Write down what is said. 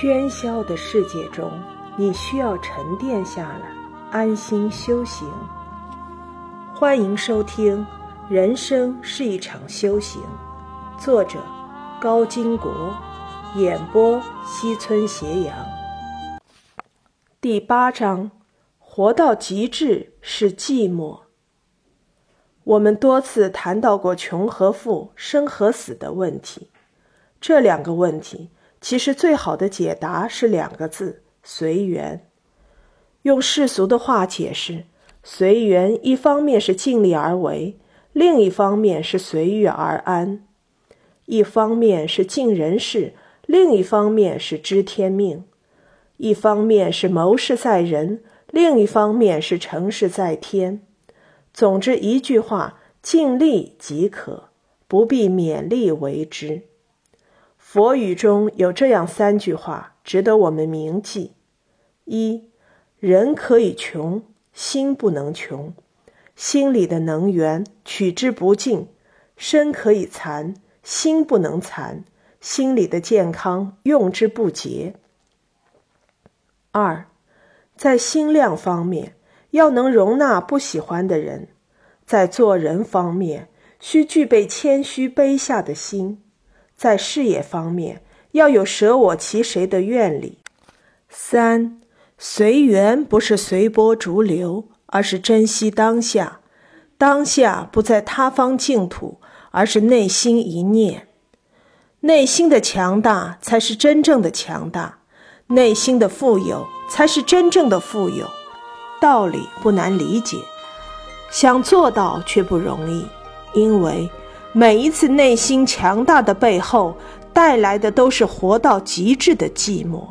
喧嚣的世界中，你需要沉淀下来，安心修行。欢迎收听《人生是一场修行》，作者高金国，演播西村斜阳。第八章：活到极致是寂寞。我们多次谈到过穷和富、生和死的问题，这两个问题。其实最好的解答是两个字：随缘。用世俗的话解释，随缘一方面是尽力而为，另一方面是随遇而安；一方面是尽人事，另一方面是知天命；一方面是谋事在人，另一方面是成事在天。总之一句话，尽力即可，不必勉力为之。佛语中有这样三句话，值得我们铭记：一，人可以穷，心不能穷；心里的能源取之不尽，身可以残，心不能残；心里的健康用之不竭。二，在心量方面，要能容纳不喜欢的人；在做人方面，需具备谦虚卑下的心。在事业方面，要有舍我其谁的愿力。三随缘不是随波逐流，而是珍惜当下。当下不在他方净土，而是内心一念。内心的强大才是真正的强大，内心的富有才是真正的富有。道理不难理解，想做到却不容易，因为。每一次内心强大的背后，带来的都是活到极致的寂寞。